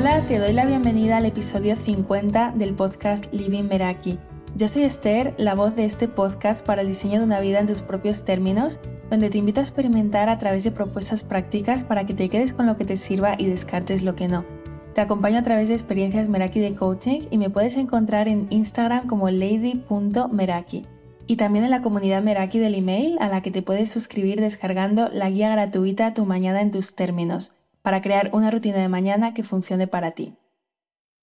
Hola, te doy la bienvenida al episodio 50 del podcast Living Meraki. Yo soy Esther, la voz de este podcast para el diseño de una vida en tus propios términos, donde te invito a experimentar a través de propuestas prácticas para que te quedes con lo que te sirva y descartes lo que no. Te acompaño a través de experiencias Meraki de coaching y me puedes encontrar en Instagram como lady.meraki y también en la comunidad Meraki del email a la que te puedes suscribir descargando la guía gratuita Tu mañana en tus términos para crear una rutina de mañana que funcione para ti.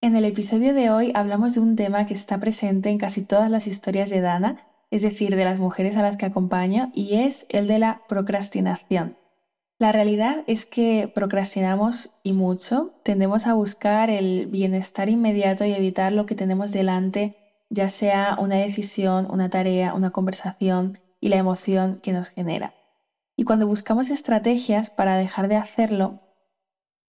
En el episodio de hoy hablamos de un tema que está presente en casi todas las historias de Dana, es decir, de las mujeres a las que acompaño, y es el de la procrastinación. La realidad es que procrastinamos y mucho, tendemos a buscar el bienestar inmediato y evitar lo que tenemos delante, ya sea una decisión, una tarea, una conversación y la emoción que nos genera. Y cuando buscamos estrategias para dejar de hacerlo,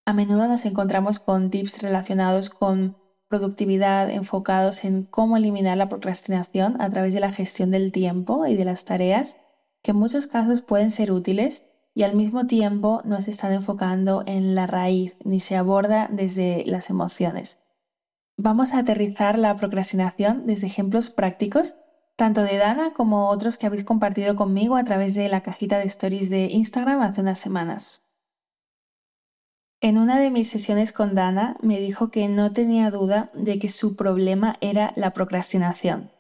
a menudo nos encontramos con tips relacionados con productividad enfocados en cómo eliminar la procrastinación a través de la gestión del tiempo y de las tareas, que en muchos casos pueden ser útiles y al mismo tiempo no se están enfocando en la raíz ni se aborda desde las emociones. Vamos a aterrizar la procrastinación desde ejemplos prácticos, tanto de Dana como otros que habéis compartido conmigo a través de la cajita de stories de Instagram hace unas semanas. En una de mis sesiones con Dana me dijo que no tenía duda de que su problema era la procrastinación.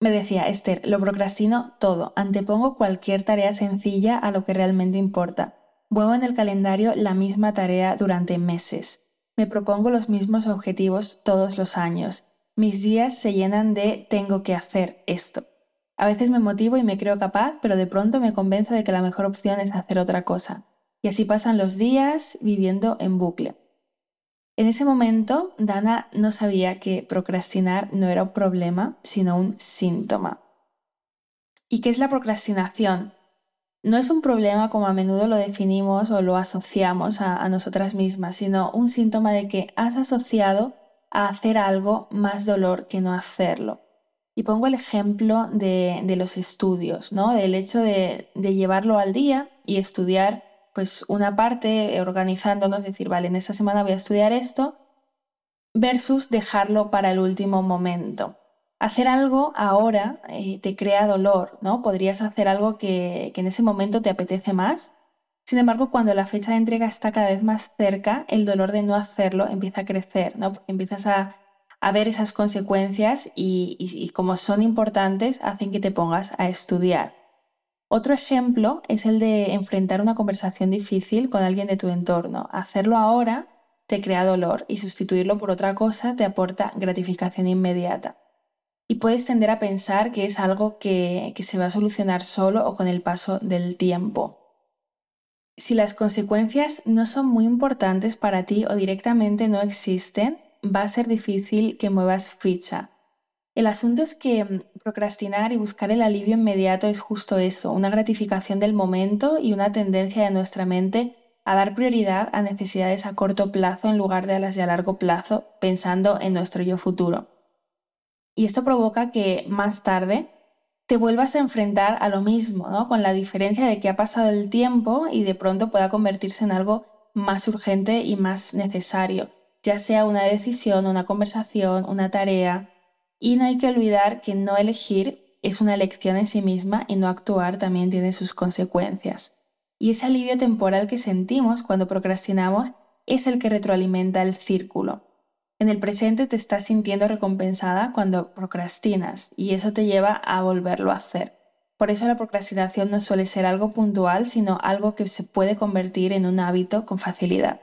Me decía, Esther, lo procrastino todo, antepongo cualquier tarea sencilla a lo que realmente importa. Muevo en el calendario la misma tarea durante meses. Me propongo los mismos objetivos todos los años. Mis días se llenan de tengo que hacer esto. A veces me motivo y me creo capaz, pero de pronto me convenzo de que la mejor opción es hacer otra cosa. Y así pasan los días viviendo en bucle. En ese momento, Dana no sabía que procrastinar no era un problema, sino un síntoma. ¿Y qué es la procrastinación? No es un problema como a menudo lo definimos o lo asociamos a, nosotras mismas, sino un síntoma de que has asociado a hacer algo más dolor que no hacerlo. Y pongo el ejemplo de, los estudios, ¿no? Del hecho de, de llevarlo al día y estudiar pues una parte organizándonos, decir, vale, en esta semana voy a estudiar esto, versus dejarlo para el último momento. Hacer algo ahora eh, te crea dolor, ¿no? Podrías hacer algo que, en ese momento te apetece más. Sin embargo, cuando la fecha de entrega está cada vez más cerca, el dolor de no hacerlo empieza a crecer, ¿no? Porque empiezas a, ver esas consecuencias y como son importantes, hacen que te pongas a estudiar. Otro ejemplo es el de enfrentar una conversación difícil con alguien de tu entorno. Hacerlo ahora te crea dolor y sustituirlo por otra cosa te aporta gratificación inmediata. Y puedes tender a pensar que es algo que, que se va a solucionar solo o con el paso del tiempo. Si las consecuencias no son muy importantes para ti o directamente no existen, va a ser difícil que muevas ficha el asunto es que mm, procrastinar y buscar el alivio inmediato es justo eso, una gratificación del momento y una tendencia de nuestra mente a dar prioridad a necesidades a corto plazo en lugar de a las de a largo plazo, pensando en nuestro yo futuro. Y esto provoca que más tarde te vuelvas a enfrentar a lo mismo, ¿no? con la diferencia de que ha pasado el tiempo y de pronto pueda convertirse en algo más urgente y más necesario, ya sea una decisión, una conversación, una tarea, y no hay que olvidar que no elegir es una elección en sí misma y no actuar también tiene sus consecuencias. Y ese alivio temporal que sentimos cuando procrastinamos es el que retroalimenta el círculo. En el presente te estás sintiendo recompensada cuando procrastinas y eso te lleva a volverlo a hacer. Por eso la procrastinación no suele ser algo puntual, sino algo que se puede convertir en un hábito con facilidad.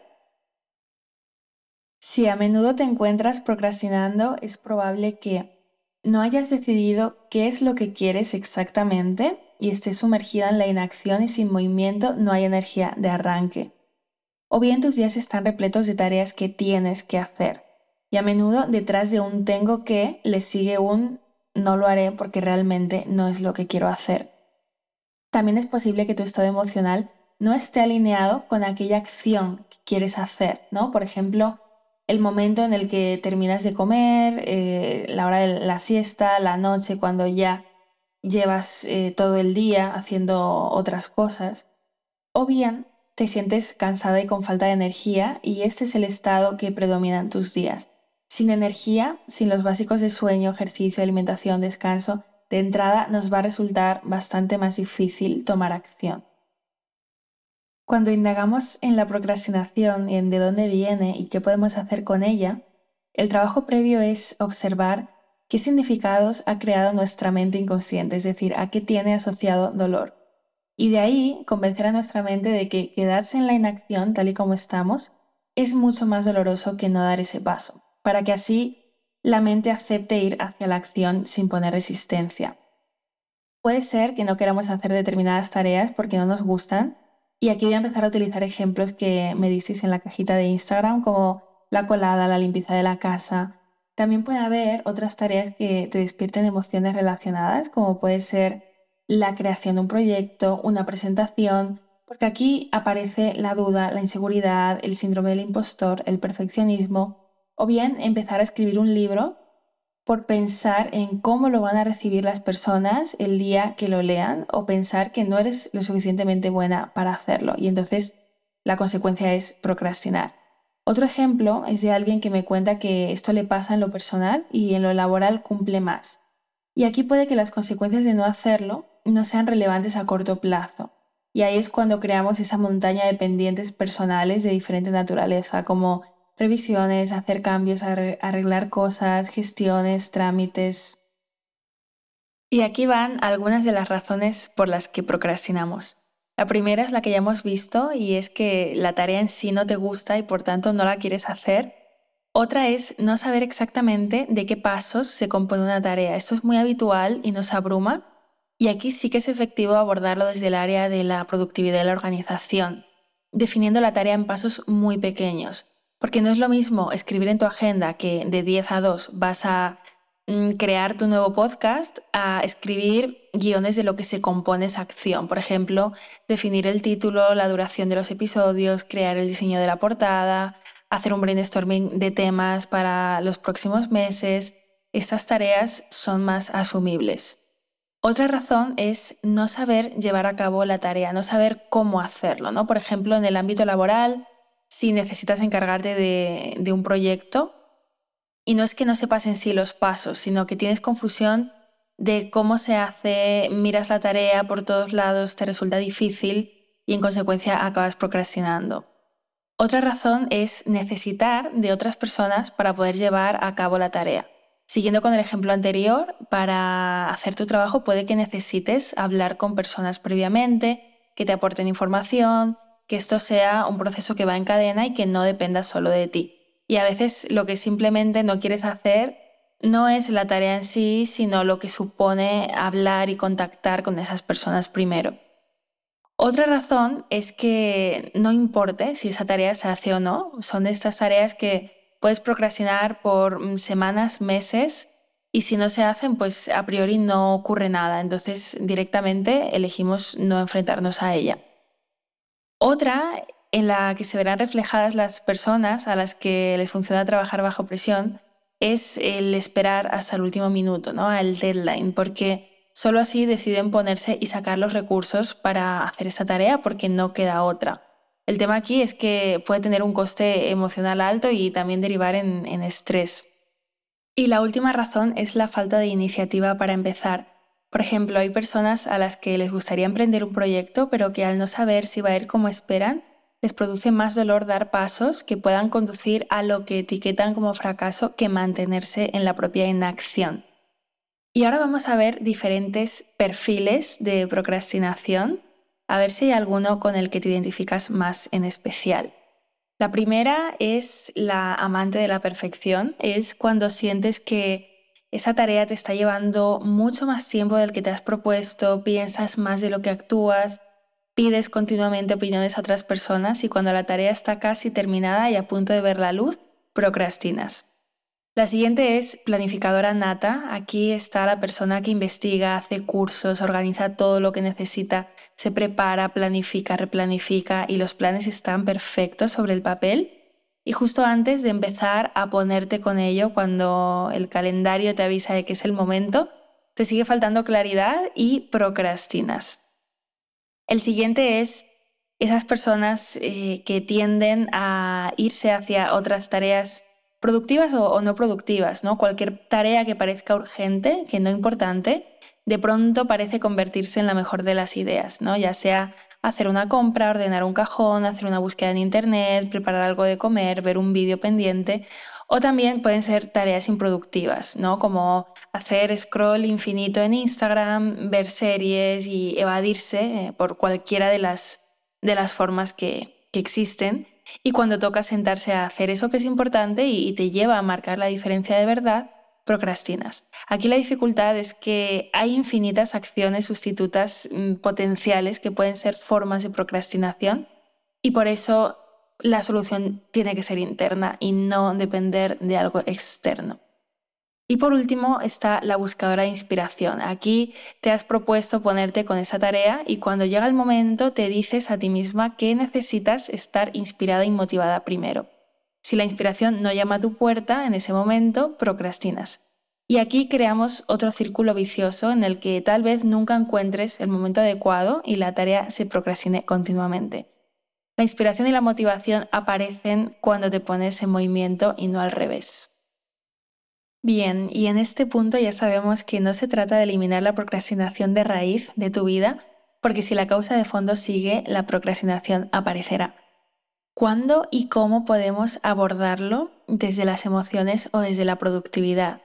Si a menudo te encuentras procrastinando, es probable que no hayas decidido qué es lo que quieres exactamente y estés sumergida en la inacción y sin movimiento no hay energía de arranque. O bien tus días están repletos de tareas que tienes que hacer. Y a menudo detrás de un tengo que le sigue un no lo haré porque realmente no es lo que quiero hacer. También es posible que tu estado emocional no esté alineado con aquella acción que quieres hacer, ¿no? Por ejemplo, el momento en el que terminas de comer, eh, la hora de la siesta, la noche, cuando ya llevas eh, todo el día haciendo otras cosas, o bien te sientes cansada y con falta de energía y este es el estado que predomina en tus días. Sin energía, sin los básicos de sueño, ejercicio, alimentación, descanso, de entrada nos va a resultar bastante más difícil tomar acción. Cuando indagamos en la procrastinación y en de dónde viene y qué podemos hacer con ella, el trabajo previo es observar qué significados ha creado nuestra mente inconsciente, es decir, a qué tiene asociado dolor. Y de ahí convencer a nuestra mente de que quedarse en la inacción tal y como estamos es mucho más doloroso que no dar ese paso, para que así la mente acepte ir hacia la acción sin poner resistencia. Puede ser que no queramos hacer determinadas tareas porque no nos gustan, y aquí voy a empezar a utilizar ejemplos que me disteis en la cajita de Instagram, como la colada, la limpieza de la casa. También puede haber otras tareas que te despierten emociones relacionadas, como puede ser la creación de un proyecto, una presentación, porque aquí aparece la duda, la inseguridad, el síndrome del impostor, el perfeccionismo, o bien empezar a escribir un libro por pensar en cómo lo van a recibir las personas el día que lo lean o pensar que no eres lo suficientemente buena para hacerlo y entonces la consecuencia es procrastinar. Otro ejemplo es de alguien que me cuenta que esto le pasa en lo personal y en lo laboral cumple más. Y aquí puede que las consecuencias de no hacerlo no sean relevantes a corto plazo. Y ahí es cuando creamos esa montaña de pendientes personales de diferente naturaleza, como revisiones, hacer cambios, arreglar cosas, gestiones, trámites. Y aquí van algunas de las razones por las que procrastinamos. La primera es la que ya hemos visto y es que la tarea en sí no te gusta y por tanto no la quieres hacer. Otra es no saber exactamente de qué pasos se compone una tarea. Esto es muy habitual y nos abruma y aquí sí que es efectivo abordarlo desde el área de la productividad y la organización, definiendo la tarea en pasos muy pequeños, porque no es lo mismo escribir en tu agenda que de 10 a 2 vas a mm, crear tu nuevo podcast a escribir guiones de lo que se compone esa acción. Por ejemplo, definir el título, la duración de los episodios, crear el diseño de la portada, hacer un brainstorming de temas para los próximos meses. Estas tareas son más asumibles. Otra razón es no saber llevar a cabo la tarea, no saber cómo hacerlo, ¿no? Por ejemplo, en el ámbito laboral, si necesitas encargarte de, un proyecto, y no es que no sepas en sí los pasos, sino que tienes confusión de cómo se hace, miras la tarea por todos lados, te resulta difícil y en consecuencia acabas procrastinando. Otra razón es necesitar de otras personas para poder llevar a cabo la tarea. Siguiendo con el ejemplo anterior, para hacer tu trabajo puede que necesites hablar con personas previamente, que te aporten información, que esto sea un proceso que va en cadena y que no dependa solo de ti. Y a veces lo que simplemente no quieres hacer no es la tarea en sí, sino lo que supone hablar y contactar con esas personas primero. Otra razón es que no importe si esa tarea se hace o no, son estas tareas que Puedes procrastinar por mm, semanas, meses y si no se hacen, pues a priori no ocurre nada. Entonces directamente elegimos no enfrentarnos a ella. Otra en la que se verán reflejadas las personas a las que les funciona trabajar bajo presión es el esperar hasta el último minuto, ¿no? al deadline, porque solo así deciden ponerse y sacar los recursos para hacer esta tarea porque no queda otra. El tema aquí es que puede tener un coste emocional alto y también derivar en, estrés. Y la última razón es la falta de iniciativa para empezar. Por ejemplo, hay personas a las que les gustaría emprender un proyecto, pero que al no saber si va a ir como esperan, les produce más dolor dar pasos que puedan conducir a lo que etiquetan como fracaso que mantenerse en la propia inacción. Y ahora vamos a ver diferentes perfiles de procrastinación a ver si hay alguno con el que te identificas más en especial. La primera es la amante de la perfección, es cuando sientes que esa tarea te está llevando mucho más tiempo del que te has propuesto, piensas más de lo que actúas, pides continuamente opiniones a otras personas y cuando la tarea está casi terminada y a punto de ver la luz, procrastinas. La siguiente es planificadora nata. Aquí está la persona que investiga, hace cursos, organiza todo lo que necesita, se prepara, planifica, replanifica y los planes están perfectos sobre el papel. Y justo antes de empezar a ponerte con ello, cuando el calendario te avisa de que es el momento, te sigue faltando claridad y procrastinas. El siguiente es esas personas eh, que tienden a irse hacia otras tareas productivas o, no productivas, ¿no? Cualquier tarea que parezca urgente, que no importante, de pronto parece convertirse en la mejor de las ideas, ¿no? Ya sea hacer una compra, ordenar un cajón, hacer una búsqueda en internet, preparar algo de comer, ver un vídeo pendiente, o también pueden ser tareas improductivas, ¿no? Como hacer scroll infinito en Instagram, ver series y evadirse eh, por cualquiera de las, de las formas que, que existen y cuando toca sentarse a hacer eso que es importante y te lleva a marcar la diferencia de verdad, procrastinas. Aquí la dificultad es que hay infinitas acciones sustitutas mm, potenciales que pueden ser formas de procrastinación y por eso la solución tiene que ser interna y no depender de algo externo. Y por último está la buscadora de inspiración. Aquí te has propuesto ponerte con esa tarea y cuando llega el momento te dices a ti misma que necesitas estar inspirada y motivada primero. Si la inspiración no llama a tu puerta en ese momento, procrastinas. Y aquí creamos otro círculo vicioso en el que tal vez nunca encuentres el momento adecuado y la tarea se procrastine continuamente. La inspiración y la motivación aparecen cuando te pones en movimiento y no al revés. Bien, y en este punto ya sabemos que no se trata de eliminar la procrastinación de raíz de tu vida, porque si la causa de fondo sigue, la procrastinación aparecerá. ¿Cuándo y cómo podemos abordarlo desde las emociones o desde la productividad?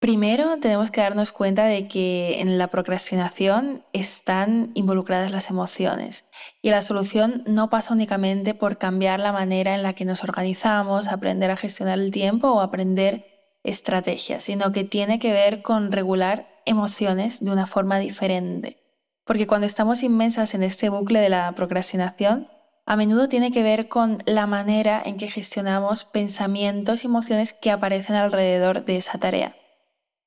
Primero tenemos que darnos cuenta de que en la procrastinación están involucradas las emociones y la solución no pasa únicamente por cambiar la manera en la que nos organizamos, aprender a gestionar el tiempo o aprender estrategia, sino que tiene que ver con regular emociones de una forma diferente. Porque cuando estamos inmensas en este bucle de la procrastinación, a menudo tiene que ver con la manera en que gestionamos pensamientos y emociones que aparecen alrededor de esa tarea.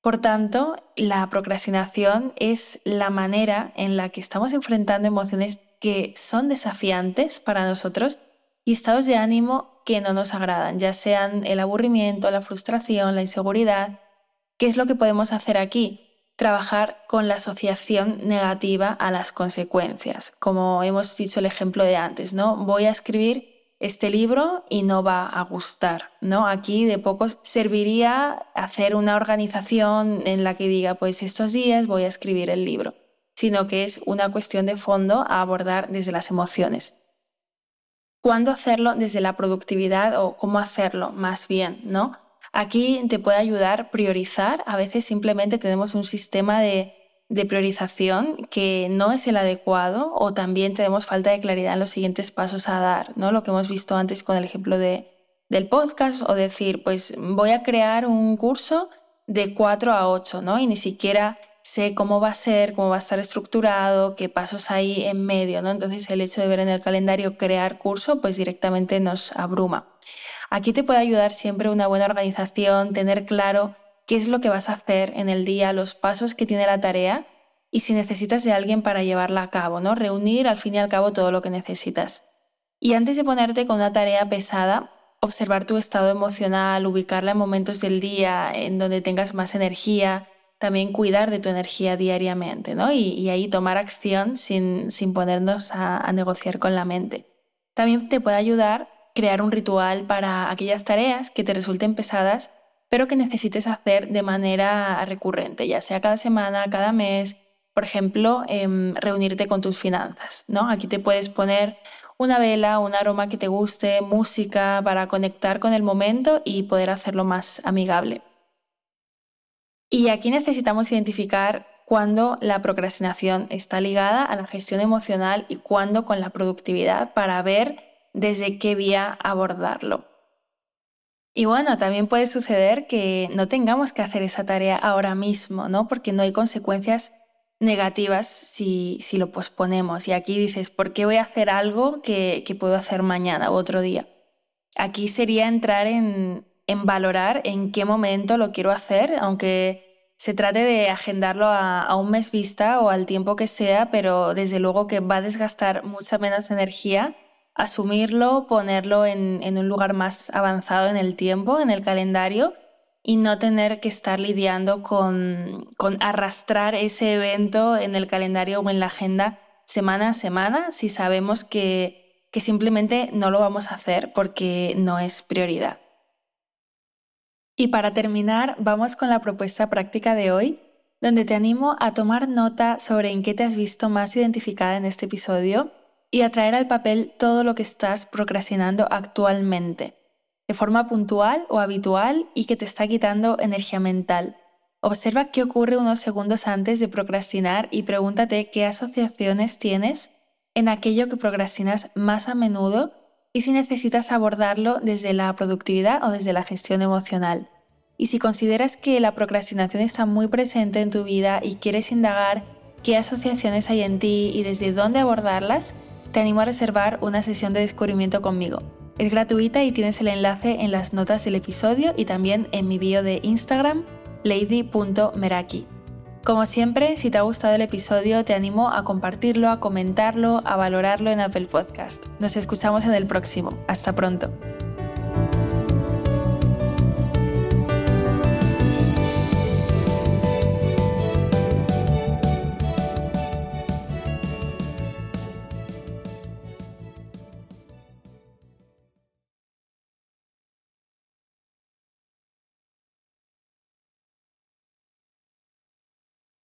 Por tanto, la procrastinación es la manera en la que estamos enfrentando emociones que son desafiantes para nosotros y estados de ánimo que no nos agradan, ya sean el aburrimiento, la frustración, la inseguridad. ¿Qué es lo que podemos hacer aquí? Trabajar con la asociación negativa a las consecuencias, como hemos dicho el ejemplo de antes, ¿no? Voy a escribir este libro y no va a gustar, ¿no? Aquí de poco serviría hacer una organización en la que diga, pues estos días voy a escribir el libro, sino que es una cuestión de fondo a abordar desde las emociones cuándo hacerlo desde la productividad o cómo hacerlo más bien, ¿no? Aquí te puede ayudar priorizar. A veces simplemente tenemos un sistema de, priorización que no es el adecuado o también tenemos falta de claridad en los siguientes pasos a dar, ¿no? Lo que hemos visto antes con el ejemplo de, del podcast o decir, pues voy a crear un curso de 4 a 8, ¿no? Y ni siquiera sé cómo va a ser, cómo va a estar estructurado, qué pasos hay en medio, ¿no? Entonces el hecho de ver en el calendario crear curso, pues directamente nos abruma. Aquí te puede ayudar siempre una buena organización, tener claro qué es lo que vas a hacer en el día, los pasos que tiene la tarea y si necesitas de alguien para llevarla a cabo, ¿no? Reunir al fin y al cabo todo lo que necesitas. Y antes de ponerte con una tarea pesada, observar tu estado emocional, ubicarla en momentos del día en donde tengas más energía, también cuidar de tu energía diariamente, ¿no? Y, ahí tomar acción sin, ponernos a, negociar con la mente. También te puede ayudar crear un ritual para aquellas tareas que te resulten pesadas, pero que necesites hacer de manera recurrente, ya sea cada semana, cada mes. Por ejemplo, em, reunirte con tus finanzas, ¿no? Aquí te puedes poner una vela, un aroma que te guste, música para conectar con el momento y poder hacerlo más amigable. Y aquí necesitamos identificar cuándo la procrastinación está ligada a la gestión emocional y cuándo con la productividad para ver desde qué vía abordarlo. Y bueno, también puede suceder que no tengamos que hacer esa tarea ahora mismo, ¿no? Porque no hay consecuencias negativas si, si lo posponemos. Y aquí dices, ¿por qué voy a hacer algo que, que puedo hacer mañana u otro día? Aquí sería entrar en, en valorar en qué momento lo quiero hacer, aunque se trate de agendarlo a, un mes vista o al tiempo que sea, pero desde luego que va a desgastar mucha menos energía asumirlo, ponerlo en, un lugar más avanzado en el tiempo, en el calendario, y no tener que estar lidiando con, con arrastrar ese evento en el calendario o en la agenda semana a semana si sabemos que, que simplemente no lo vamos a hacer porque no es prioridad. Y para terminar, vamos con la propuesta práctica de hoy, donde te animo a tomar nota sobre en qué te has visto más identificada en este episodio y a traer al papel todo lo que estás procrastinando actualmente, de forma puntual o habitual y que te está quitando energía mental. Observa qué ocurre unos segundos antes de procrastinar y pregúntate qué asociaciones tienes en aquello que procrastinas más a menudo y si necesitas abordarlo desde la productividad o desde la gestión emocional. Y si consideras que la procrastinación está muy presente en tu vida y quieres indagar qué asociaciones hay en ti y desde dónde abordarlas, te animo a reservar una sesión de descubrimiento conmigo. Es gratuita y tienes el enlace en las notas del episodio y también en mi bio de Instagram, lady.meraki. Como siempre, si te ha gustado el episodio, te animo a compartirlo, a comentarlo, a valorarlo en Apple Podcast. Nos escuchamos en el próximo. Hasta pronto.